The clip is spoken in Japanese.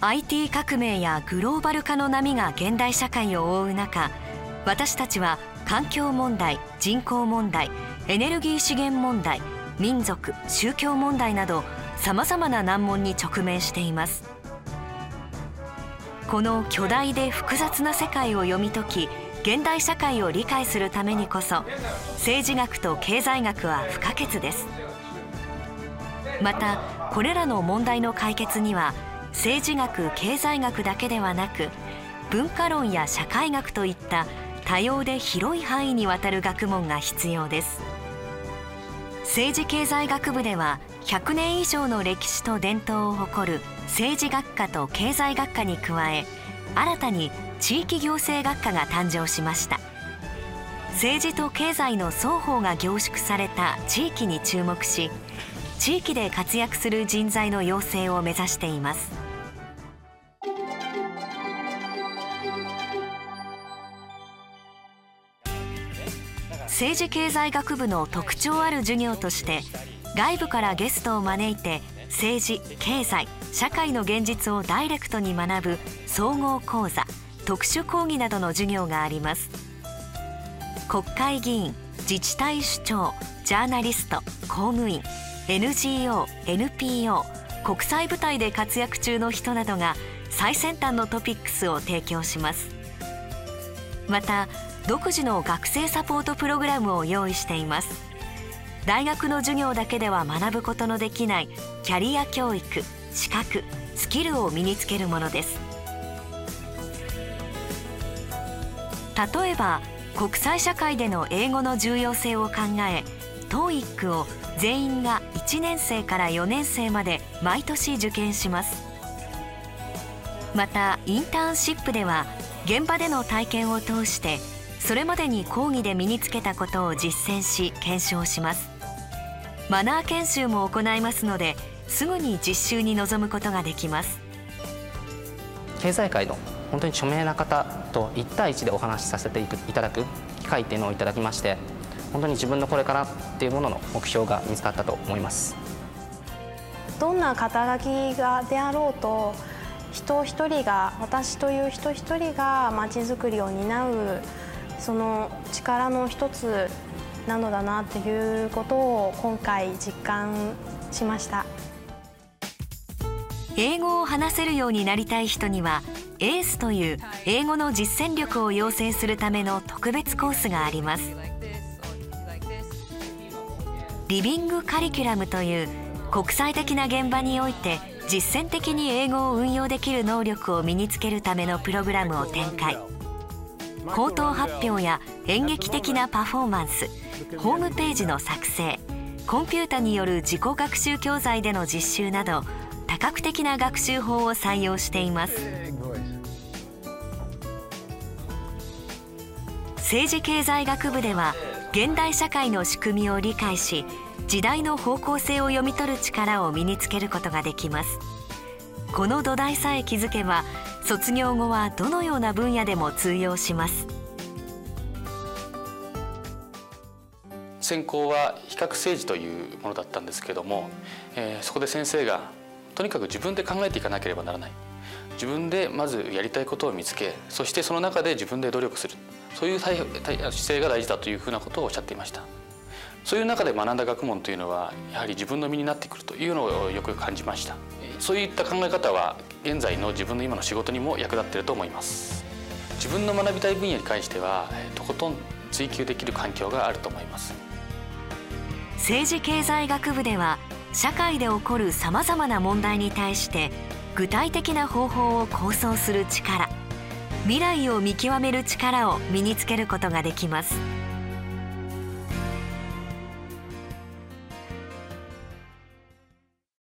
IT 革命やグローバル化の波が現代社会を覆う中私たちは環境問題人口問題エネルギー資源問題民族宗教問題などさまざまな難問に直面しています。この巨大で複雑な世界を読み解き現代社会を理解するためにこそ政治学と経済学は不可欠です。またこれらの問題の解決には政治学経済学だけではなく文化論や社会学といった多様で広い範囲にわたる学問が必要です。政治経済学部では100年以上の歴史と伝統を誇る政治学科と経済学科に加え新たに地域行政学科が誕生しました。政治と経済の双方が凝縮された地域に注目し地域で活躍する人材の養成を目指しています。政治経済学部の特徴ある授業として外部からゲストを招いて政治経済社会の現実をダイレクトに学ぶ総合講座特殊講義などの授業があります。国会議員自治体首長ジャーナリスト公務員 NGO、NPO 国際舞台で活躍中の人などが最先端のトピックスを提供します。また独自の学生サポートプログラムを用意しています。大学の授業だけでは学ぶことのできないキャリア教育資格スキルを身につけるものです。例えば国際社会での英語の重要性を考え TOEIC を全員が1年生から4年生まで毎年受験します。またインターンシップでは現場での体験を通してそれまでに講義で身につけたことを実践し検証します。マナー研修も行いますのですぐに実習に臨むことができます。経済界の本当に著名な方と1対1でお話しさせていただく機会っていうのをいただきまして本当に自分のこれからっていうものの目標が見つかったと思います。どんな肩書きがであろうと人一人が私という人一人がまちづくりを担うその力の一つなのだなっていうことを今回実感しました。英語を話せるようになりたい人にはエースという英語の実践力を養成するための特別コースがあります。リビングカリキュラムという国際的な現場において実践的に英語を運用できる能力を身につけるためのプログラムを展開。口頭発表や演劇的なパフォーマンスホームページの作成コンピュータによる自己学習教材での実習など多角的な学習法を採用しています。政治経済学部では現代社会の仕組みを理解し時代の方向性を読み取る力を身につけることができます。この土台さえ築けば卒業後はどのような分野でも通用します。専攻は比較政治というものだったんですけども、えー、そこで先生がとにかく自分で考えていかなければならない。自分でまずやりたいことを見つけそしてその中で自分で努力する。そういう姿勢が大事だというふうなことをおっしゃっていました。そういう中で学んだ学問というのはやはり自分の身になってくるというのをよく感じました。そういった考え方は現在の自分の今の仕事にも役立っていると思います。自分の学びたい分野に関してはとことん追求できる環境があると思います。政治経済学部では社会で起こるさまざまな問題に対して具体的な方法を構想する力未来を見極める力を身につけることができます。